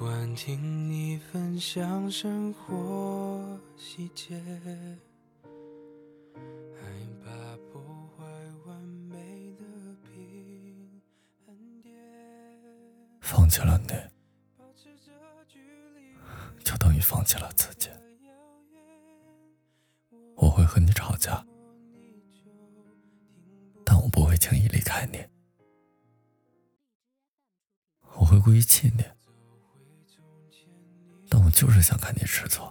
惯听你分享生活细节，害怕破坏完美的平衡点。放弃了你，就等于放弃了自己。我会和你吵架，但我不会轻易离开你。我会故意气你，我就是想看你吃醋。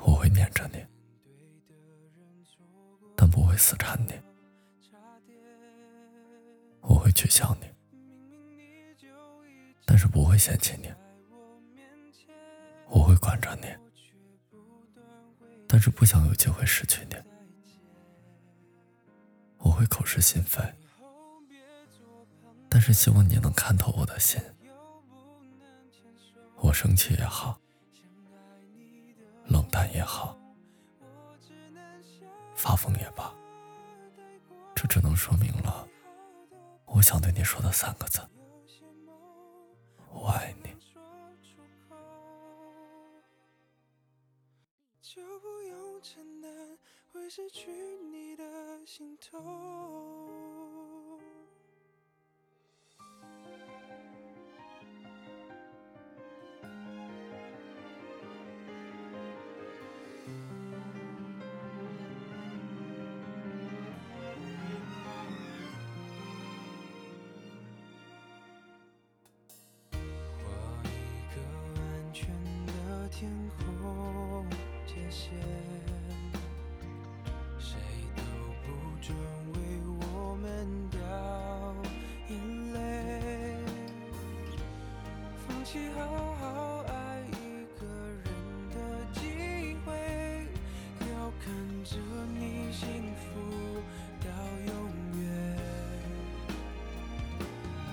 我会黏着你，但不会死缠你。我会取笑你，但是不会嫌弃你。我会管着你。但是不想有机会失去你，我会口是心非，但是希望你能看透我的心。我生气也好，冷淡也好，发疯也罢，这只能说明了我想对你说的三个字：我爱你。就不用承担会失去你的心痛。放弃好好爱一个人的机会，要看着你幸福到永远。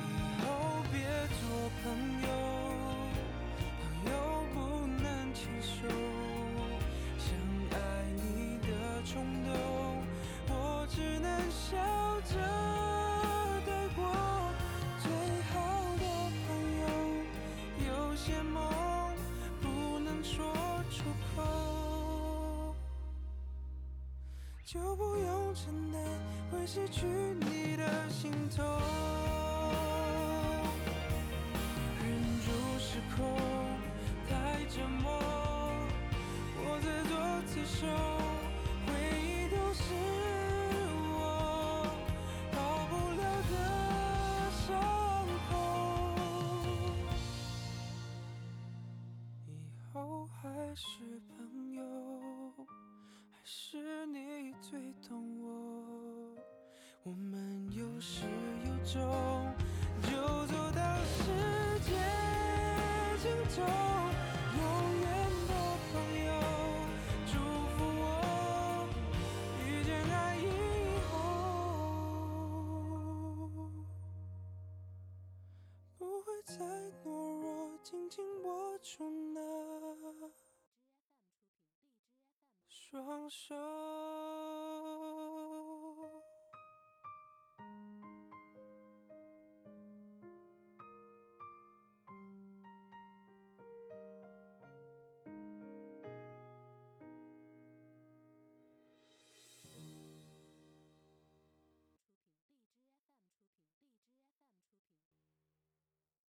以后别做朋友，朋友不能牵手。想爱你的冲动，就不用承担会失去你的心痛。忍住失控，太折磨，我自作自受，回忆都是我好不了的伤口。以后还是朋友，还是你最懂我。我们有始有终，就走到世界尽头。永远的朋友，祝福我遇见爱以后，不会再懦弱，紧紧握住那双手。